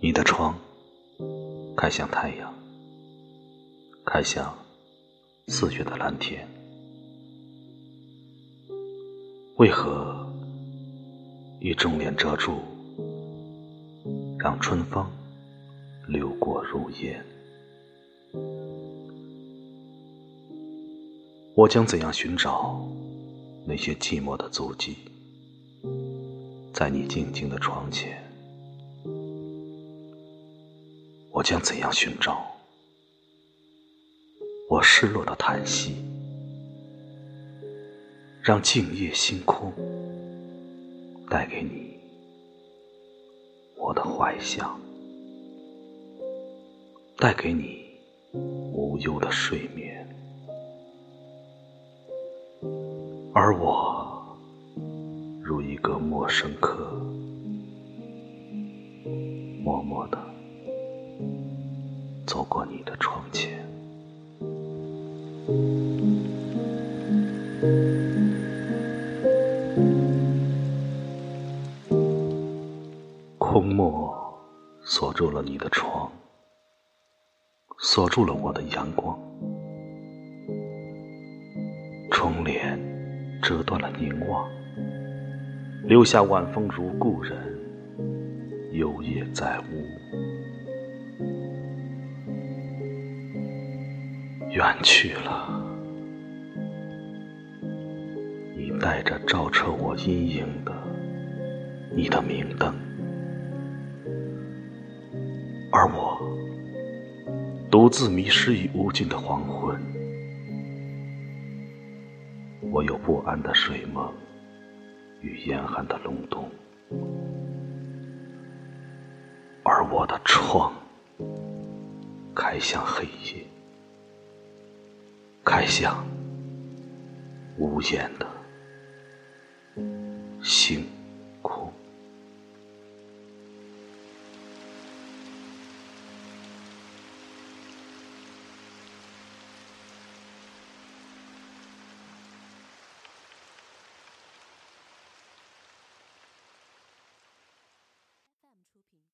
你的窗开向太阳，开向四月的蓝天，为何以重帘遮住，让春风流过如烟？我将怎样寻找那些寂寞的足迹？在你静静的窗前？我将怎样寻找我失落的叹息，让静夜星空带给你我的怀想，带给你无忧的睡眠？而我一个陌生客，默默的走过你的窗前。空漠锁住了你的窗，锁住了我的阳光。窗帘。折断了凝望，留下晚风如故人，幽夜在屋。远去了，你带着照彻我阴影的你的明灯，而我独自迷失于无尽的黄昏。我有不安的睡梦与严寒的隆冬，而我的窗开向黑夜，开向无言的星。